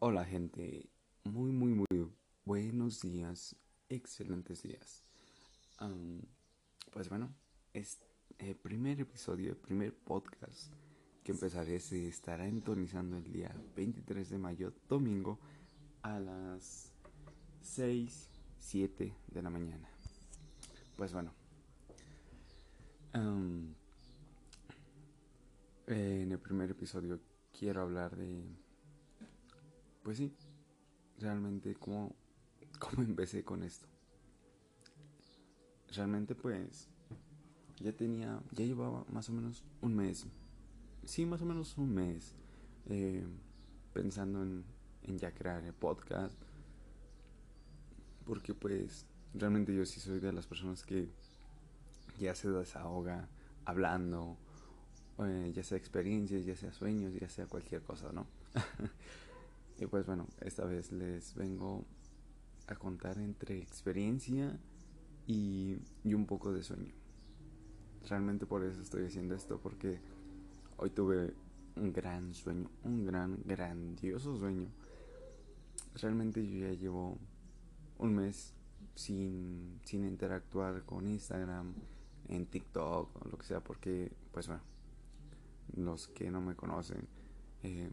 Hola gente, muy muy muy buenos días, excelentes días. pues bueno, es el primer episodio, el primer podcast que empezaré se estará entonizando el día 23 de mayo, domingo, a las 6, 7 de la mañana. Pues bueno, en el primer episodio quiero hablar de pues sí, realmente cómo, cómo empecé con esto. Realmente pues ya tenía, ya llevaba más o menos un mes, sí, más o menos un mes eh, pensando en, en ya crear el podcast. Porque pues realmente yo sí soy de las personas que ya se desahoga hablando, eh, ya sea experiencias, ya sea sueños, ya sea cualquier cosa, ¿no? Y pues bueno, esta vez les vengo a contar entre experiencia y, un poco de sueño. Realmente por eso estoy haciendo esto, porque hoy tuve un gran sueño, un gran, grandioso sueño. Realmente yo ya llevo un mes sin, sin interactuar con Instagram, en TikTok o lo que sea, porque pues bueno, los que no me conocen, eh,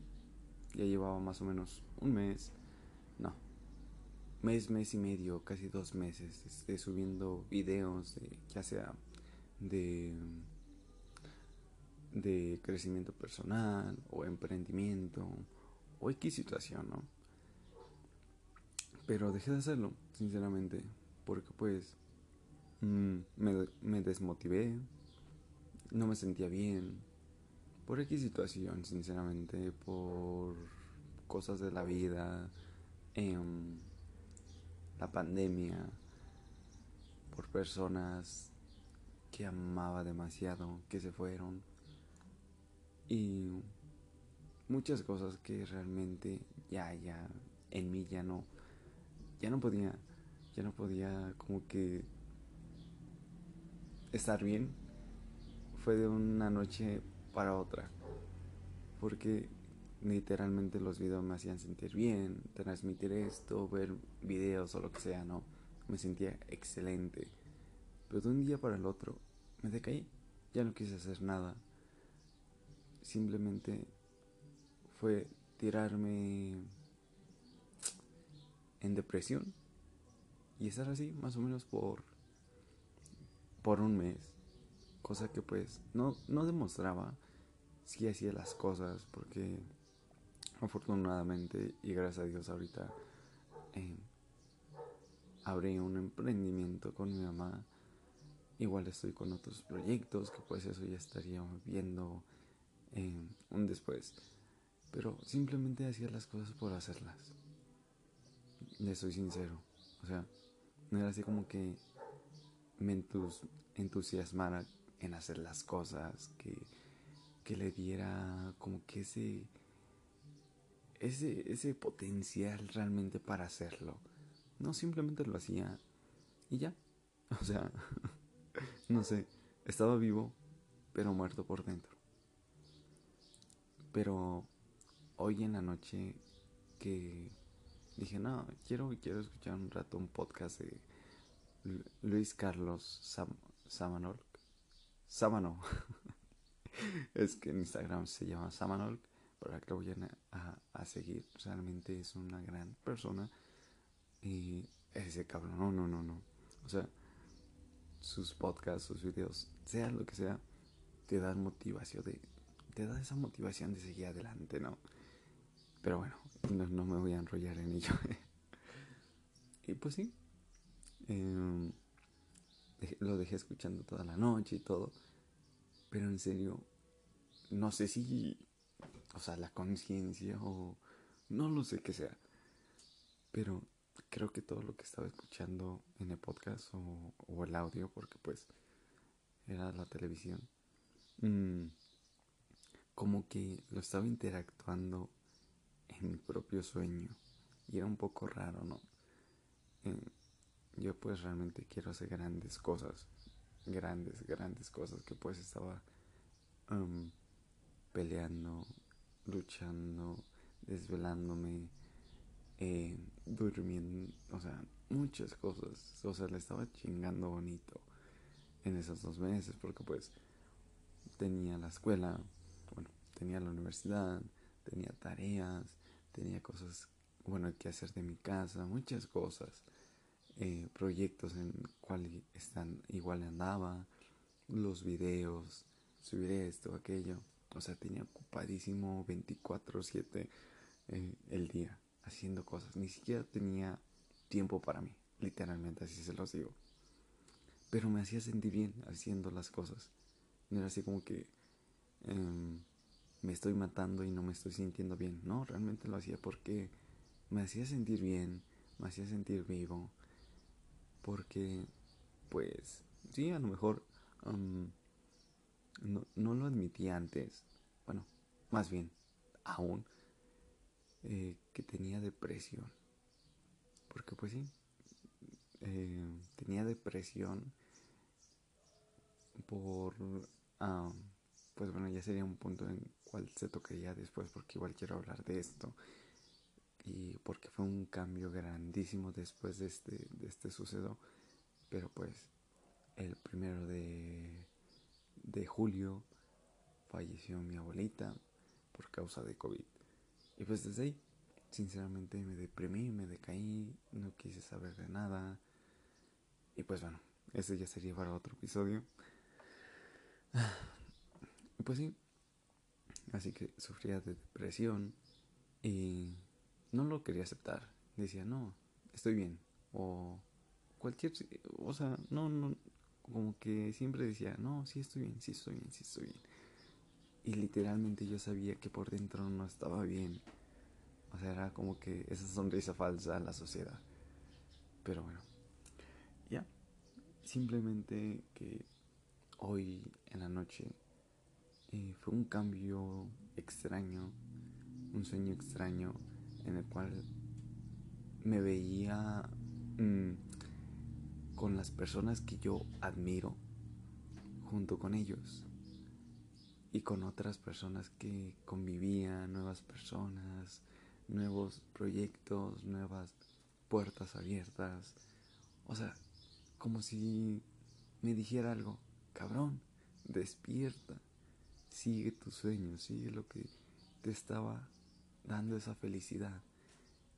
ya llevaba más o menos un mes, no, mes, mes y medio, casi dos meses, este, subiendo videos, de, ya sea de, de crecimiento personal o emprendimiento o X situación, ¿no? Pero dejé de hacerlo, sinceramente, porque pues mm, me, me desmotivé, no me sentía bien, por X situación, sinceramente, por cosas de la vida, em, la pandemia, por personas que amaba demasiado, que se fueron y muchas cosas que realmente ya, ya, en mí ya no, ya no podía, ya no podía como que estar bien. Fue de una noche para otra. Porque literalmente los videos me hacían sentir bien, transmitir esto, ver videos o lo que sea, ¿no? Me sentía excelente. Pero de un día para el otro me decaí, ya no quise hacer nada. Simplemente fue tirarme en depresión y estar así más o menos por por un mes cosa que pues no, no demostraba si hacía las cosas porque afortunadamente y gracias a Dios ahorita eh, abrí un emprendimiento con mi mamá igual estoy con otros proyectos que pues eso ya estaríamos viendo eh, un después pero simplemente hacía las cosas por hacerlas le soy sincero o sea no era así como que me entusiasmara en hacer las cosas, que, que le diera como que ese, ese, ese potencial realmente para hacerlo. No simplemente lo hacía y ya. O sea, no sé, estaba vivo, pero muerto por dentro. Pero hoy en la noche que dije, no, quiero, quiero escuchar un rato un podcast de Luis Carlos Samanol Samanol. es que en Instagram se llama Samanol, pero acá voy a, a, seguir. Realmente es una gran persona. Y ese cabrón, no, no, no, no. O sea, sus podcasts, sus videos, sea lo que sea, te dan motivación de. Te da esa motivación de seguir adelante, ¿no? Pero bueno, no, me voy a enrollar en ello. y pues sí. Eh, lo dejé escuchando toda la noche y todo. Pero en serio, no sé si, o sea, la conciencia o no lo sé qué sea. Pero creo que todo lo que estaba escuchando en el podcast o, el audio, porque pues era la televisión, mm, como que lo estaba interactuando en mi propio sueño. Y era un poco raro, ¿no? Eh, yo pues realmente quiero hacer grandes cosas, grandes, grandes cosas que pues estaba um, peleando, luchando, desvelándome, eh, durmiendo, o sea, muchas cosas. O sea, le estaba chingando bonito en esos dos meses porque pues tenía la escuela, bueno, tenía la universidad, tenía tareas, tenía cosas, bueno, que hacer de mi casa, muchas cosas. Eh, proyectos en cual están igual andaba, los videos, subir esto, aquello. O sea, tenía ocupadísimo 24/7 eh, el día haciendo cosas. Ni siquiera tenía tiempo para mí, literalmente, así se los digo. Pero me hacía sentir bien haciendo las cosas. No era así como que em, me estoy matando y no me estoy sintiendo bien. No, realmente lo hacía porque me hacía sentir bien, me hacía sentir vivo. Porque, pues, sí, a lo mejor no, no, lo admití antes. Bueno, más bien, aún, eh, que tenía depresión. Porque, pues sí, eh, tenía depresión por... pues bueno, ya sería un punto en cual se tocaría después porque igual quiero hablar de esto y porque fue un cambio grandísimo después de este, de este suceso. Pero pues el primero de, de julio falleció mi abuelita por causa de COVID. Y pues desde ahí, sinceramente me deprimí, me decaí, no quise saber de nada. Y pues bueno, ese ya sería para otro episodio. Pues sí, así que sufría de depresión y no lo quería aceptar. Decía, no, estoy bien. O cualquier, o sea, no, no, como que siempre decía, no, sí estoy bien, sí estoy bien, sí estoy bien. Y literalmente yo sabía que por dentro no estaba bien. O sea, era como que esa sonrisa falsa a la sociedad. Pero bueno, ya. Simplemente que hoy en la noche eh, fue un cambio extraño, un sueño extraño en el cual me veía mm, con las personas que yo admiro junto con ellos y con otras personas que convivían, nuevas personas, nuevos proyectos, nuevas puertas abiertas. O sea, como si me dijera algo, cabrón, despierta, sigue tus sueños, sigue lo que te estaba dando esa felicidad,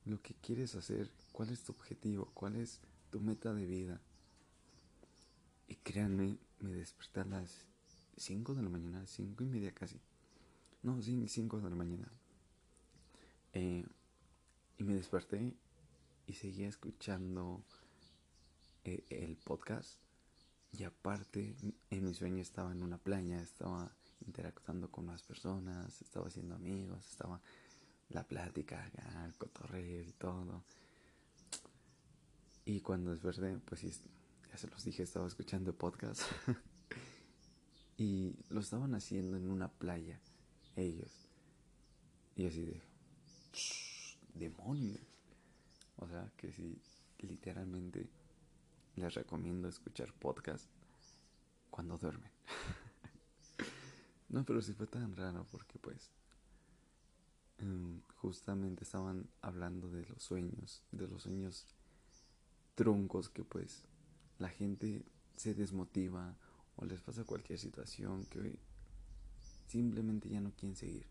lo que quieres hacer, cuál es tu objetivo, cuál es tu meta de vida. Y créanme, me desperté a las 5 de la mañana, 5 y media casi. No, sí, 5 de la mañana. Eh, y me desperté y seguía escuchando eh, el podcast. Y aparte, en mi sueño estaba en una playa, estaba interactuando con más personas, estaba haciendo amigos, estaba la plática, el cotorreo y todo. Y cuando desperté, pues ya se los dije, estaba escuchando podcast. y lo estaban haciendo en una playa, ellos. Y así de, demonios. O sea, que si literalmente les recomiendo escuchar podcast cuando duermen. no, pero sí fue tan raro porque pues justamente estaban hablando de los sueños, de los sueños truncos que pues la gente se desmotiva o les pasa cualquier situación que simplemente ya no quieren seguir.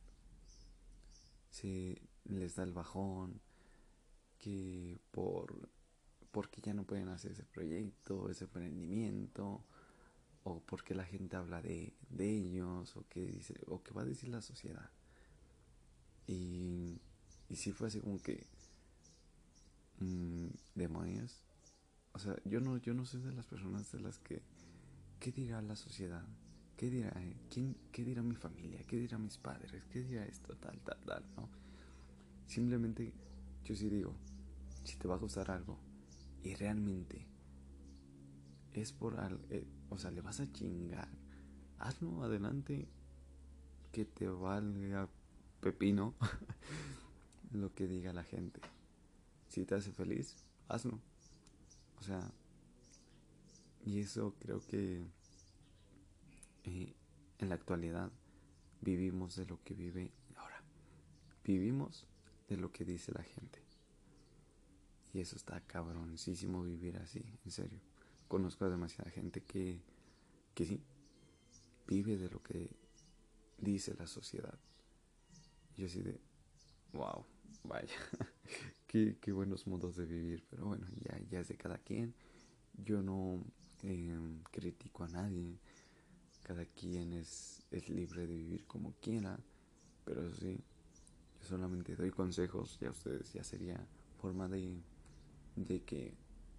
Se les da el bajón, que por porque ya no pueden hacer ese proyecto, ese emprendimiento, o porque la gente habla de, ellos, o que dice, o que va a decir la sociedad. Y, y sí fue así como que mmm, demonios. O sea, yo no, yo no soy de las personas de las que ¿qué dirá la sociedad? ¿Qué dirá, eh? ¿Quién, ¿Qué dirá mi familia? ¿Qué dirá mis padres? ¿Qué dirá esto? Tal, tal, tal, ¿no? Simplemente yo sí digo, si te va a gustar algo y realmente es por algo, eh, o sea, le vas a chingar, hazlo adelante, que te valga pepino lo que diga la gente. Si te hace feliz, hazlo. O sea, y eso creo que eh, en la actualidad vivimos de lo que vive ahora. Vivimos de lo que dice la gente. Y eso está cabroncísimo vivir así, en serio. Conozco a demasiada gente que, que sí, vive de lo que dice la sociedad. Yo así de, wow, vaya, qué, qué, buenos modos de vivir. Pero bueno, ya, ya es de cada quien. Yo no eh, critico a nadie. Cada quien es, es libre de vivir como quiera. Pero eso sí, yo solamente doy consejos y a ustedes ya sería forma de, de que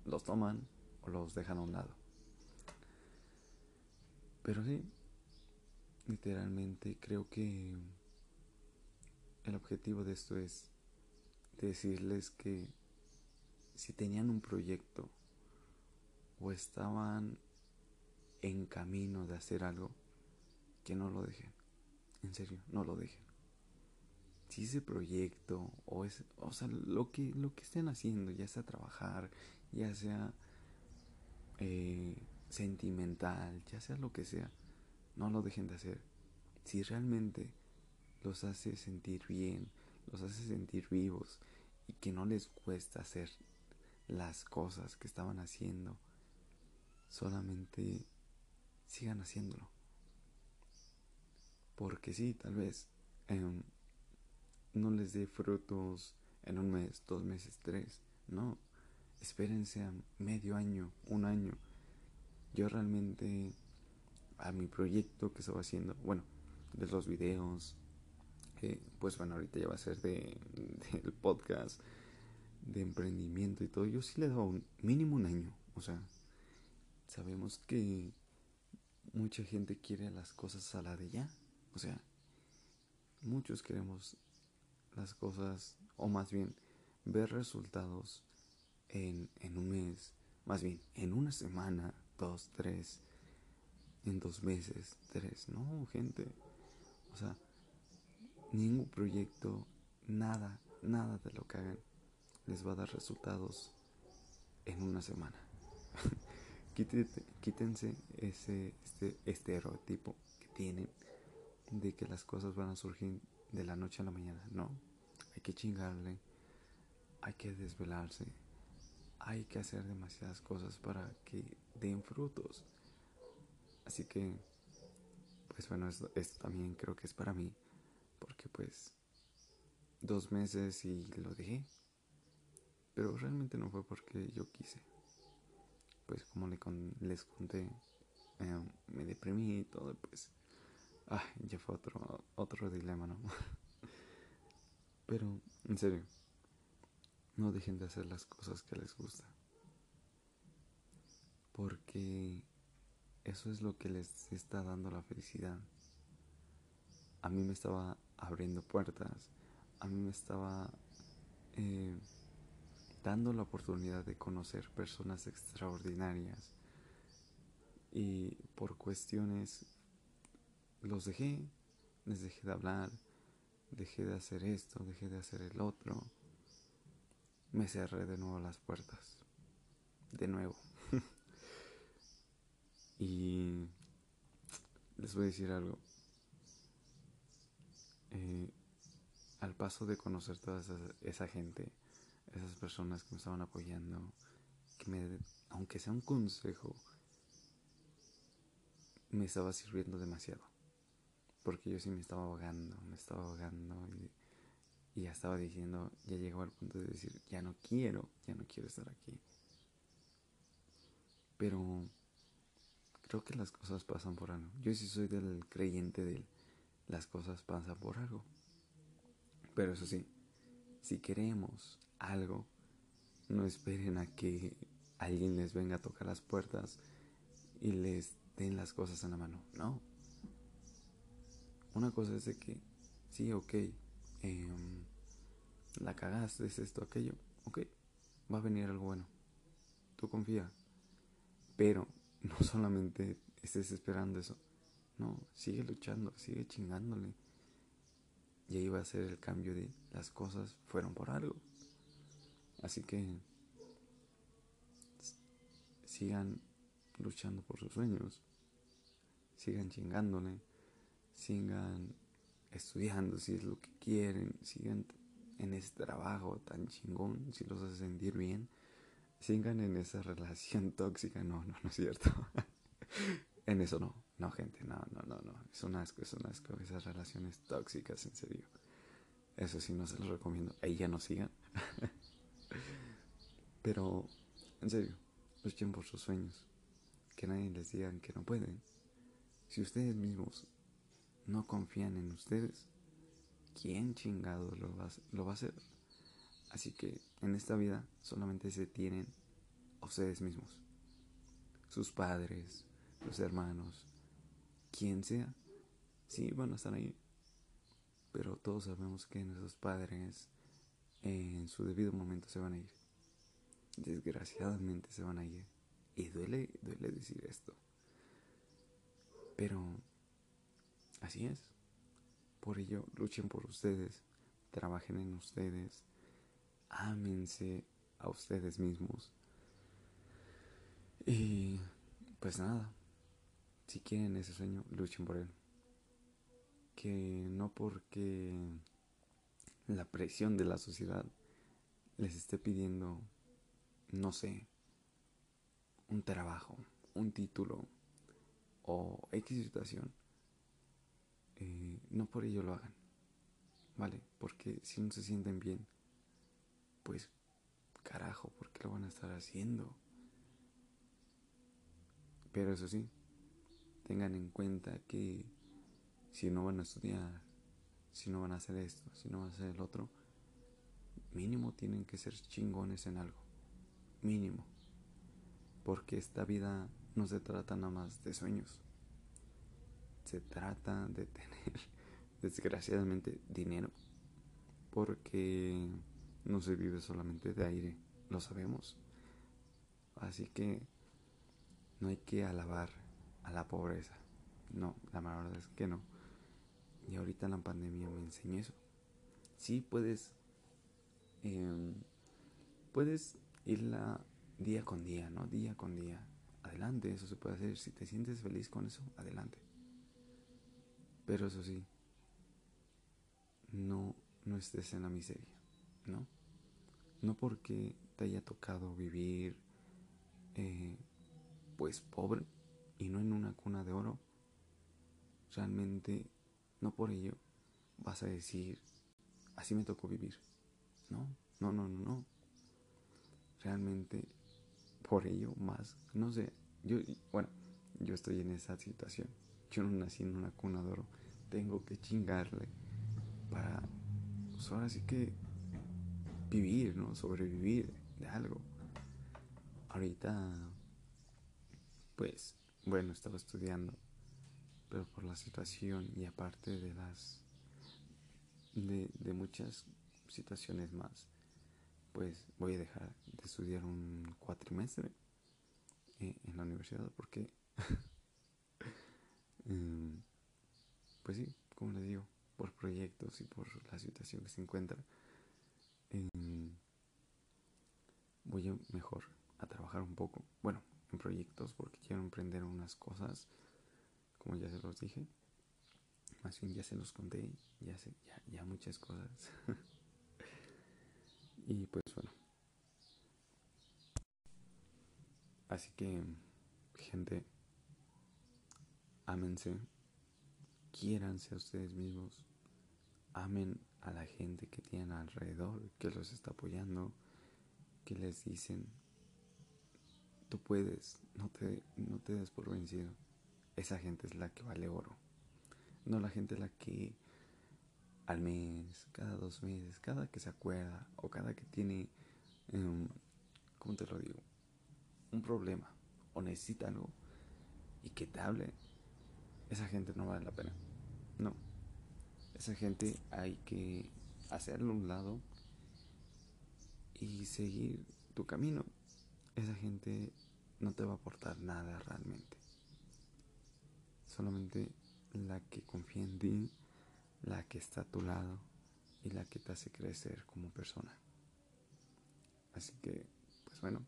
los toman o los dejan a un lado. Pero sí, literalmente creo que el objetivo de esto es decirles que si tenían un proyecto o estaban en camino de hacer algo, que no lo dejen. En serio, no lo dejen. Si ese proyecto o es, o sea, lo que lo que estén haciendo, ya sea trabajar, ya sea eh, sentimental, ya sea lo que sea, no lo dejen de hacer. Si realmente los hace sentir bien, los hace sentir vivos y que no les cuesta hacer las cosas que estaban haciendo, solamente sigan haciéndolo. Porque sí, tal vez em, no les dé frutos en un mes, dos meses, tres. No, espérense a medio año, un año. Yo realmente a mi proyecto que estaba haciendo, bueno, de los videos, pues bueno, ahorita ya va a ser de, podcast, de emprendimiento y todo, yo sí le daba un mínimo un año, o sea, sabemos que mucha gente quiere las cosas a la de ya, o sea, muchos queremos las cosas, o más bien, ver resultados en, en un mes, más bien, en una semana, dos, tres, en dos meses, tres. No, gente. O sea, ningún proyecto, nada, nada de lo que hagan les va a dar resultados en una semana. quítense ese este estereotipo que tienen de que las cosas van a surgir de la noche a la mañana. No, hay que chingarle, hay que desvelarse, hay que hacer demasiadas cosas para que den frutos. Así que, pues bueno, esto, también creo que es para mí, porque pues dos meses y lo dejé. Pero realmente no fue porque yo quise. Pues como le les conté, eh, me deprimí y todo, pues... Ah, ya fue otro, otro dilema, ¿no? Pero, en serio, no dejen de hacer las cosas que les gustan. Porque eso es lo que les está dando la felicidad. A mí me estaba abriendo puertas, a mí me estaba eh, dando la oportunidad de conocer personas extraordinarias y por cuestiones los dejé, les dejé de hablar, dejé de hacer esto, dejé de hacer el otro, me cerré de nuevo las puertas, de nuevo. Y les voy a decir algo. Eh, al paso de conocer toda esa, gente, esas personas que me estaban apoyando, que me, aunque sea un consejo, me estaba sirviendo demasiado. Porque yo sí me estaba ahogando, me estaba ahogando y, ya estaba diciendo, ya llegó al punto de decir, ya no quiero, ya no quiero estar aquí. Pero creo que las cosas pasan por algo. Yo sí soy del creyente de las cosas pasan por algo. Pero eso sí, si queremos algo, no esperen a que alguien les venga a tocar las puertas y les den las cosas en la mano. No. Una cosa es de que, sí, ok, em, la cagaste, es esto, aquello, ok, va a venir algo bueno. Tú confía. Pero no solamente estés esperando eso, no, sigue luchando, sigue chingándole. Y ahí va a ser el cambio de las cosas fueron por algo. Así que sigan luchando por sus sueños, sigan chingándole, sigan estudiando si es lo que quieren, sigan en ese trabajo tan chingón, si los hace sentir bien, sigan en esa relación tóxica. No, no, no es cierto. en eso no, no, gente, no, no, no, no. Es un asco, es un asco. Esas relaciones tóxicas, en serio. Eso sí, no se los recomiendo. Ahí ya no sigan. Pero, en serio, luchen por sus sueños. Que nadie les diga que no pueden. Si ustedes mismos no confían en ustedes, ¿quién chingado lo va, lo va a hacer? Así que en esta vida solamente se tienen ustedes mismos. Sus padres, sus hermanos, quien sea, sí van a estar ahí. Pero todos sabemos que nuestros padres en su debido momento se van a ir. Desgraciadamente se van a ir. Y duele, duele decir esto. Pero así es. Por ello, luchen por ustedes, trabajen en ustedes, ámense a ustedes mismos. Y pues nada, si quieren ese sueño, luchen por él. Que no porque la presión de la sociedad les esté pidiendo, no sé, un trabajo, un título o X situación, eh, no por ello lo hagan, ¿vale? Porque si no se sienten bien, pues carajo, ¿por qué lo van a estar haciendo? Pero eso sí, tengan en cuenta que si no van a estudiar, si no van a hacer esto, si no van a hacer el otro, mínimo tienen que ser chingones en algo. Mínimo. Porque esta vida no se trata nada más de sueños se trata de tener, desgraciadamente, dinero. Porque no se vive solamente de aire, lo sabemos. Así que no hay que alabar a la pobreza. No, la verdad es que no. Y ahorita la pandemia me enseñó eso. Sí puedes, em, puedes irla día con día, ¿no? Día con día. Adelante, eso se puede hacer. Si te sientes feliz con eso, adelante. Pero eso sí, no, no estés en la miseria, ¿no? No porque te haya tocado vivir eh, pues pobre y no en una cuna de oro, realmente no por ello vas a decir, así me tocó vivir. No, no, no, no, no. Realmente por ello más, no sé, yo, bueno, yo estoy en esa situación yo no nací en una cuna de oro, tengo que chingarle para, pues ahora sí que vivir, ¿no? Sobrevivir de algo. Ahorita, pues, bueno, estaba estudiando, pero por la situación y aparte de las, de, de muchas situaciones más, pues voy a dejar de estudiar un cuatrimestre eh, en la universidad porque Em, pues sí, como les digo, por proyectos y por la situación que se encuentra, em, voy mejor a trabajar un poco, bueno, proyectos porque quiero emprender unas cosas, como ya se los dije, más bien ya se los conté, ya sé, ya, ya muchas cosas. y pues bueno. Así que, gente, ámense, quiéranse a ustedes mismos, amen a la gente que tienen alrededor, que los está apoyando, que les dicen, puedes, no te, no te des por vencido. Esa gente es la que vale oro, no la gente la que al mes, cada dos meses, cada que se acuerda o cada que tiene, um, ¿cómo te lo digo? Un problema o necesita algo y que te hable esa gente no vale la pena. No. Esa gente hay que hacerlo a un lado y seguir tu camino. Esa gente no te va a aportar nada realmente. Solamente la que confía en ti, la que está a tu lado y la que te hace crecer como persona. Así que, pues bueno,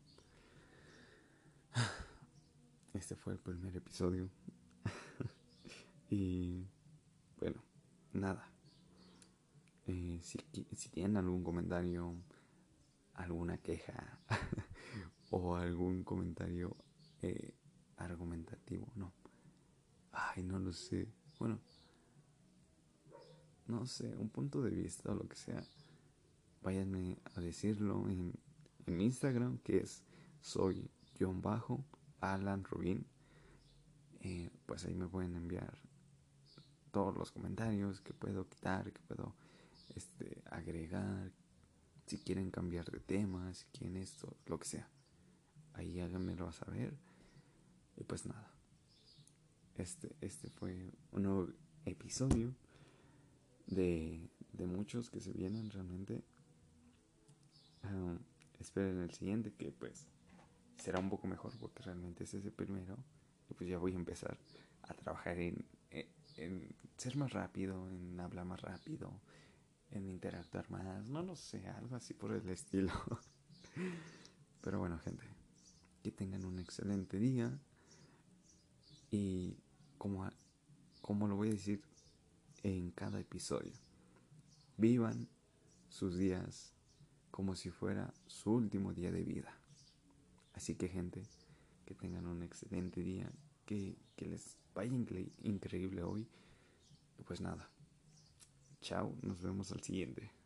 este fue el primer episodio y bueno, nada. Eh, si, si tienen algún comentario, alguna queja o algún comentario eh, argumentativo, no. Ay, no lo sé. Bueno, no sé, un punto de vista o lo que sea, váyanme a decirlo en, en Instagram, que es soy John Bajo, Alan Rubin. Eh, pues ahí me pueden enviar todos los comentarios que puedo quitar, que puedo este, agregar, si quieren cambiar de tema, si quieren esto, lo que sea. Ahí háganmelo saber. Y pues nada. Este, este fue un nuevo episodio de, de muchos que se vienen realmente. esperen el siguiente que pues será un poco mejor porque realmente es ese primero. Y pues ya voy a empezar a trabajar en, en, ser más rápido, en hablar más rápido, en interactuar más. No lo sé, algo así por el estilo. Pero bueno, gente, que tengan un excelente día. Y como, como lo voy a decir en cada episodio, vivan sus días como si fuera su último día de vida. Así que gente, que tengan un excelente día, que, les vaya increíble hoy. Pues nada, chao, nos vemos al siguiente.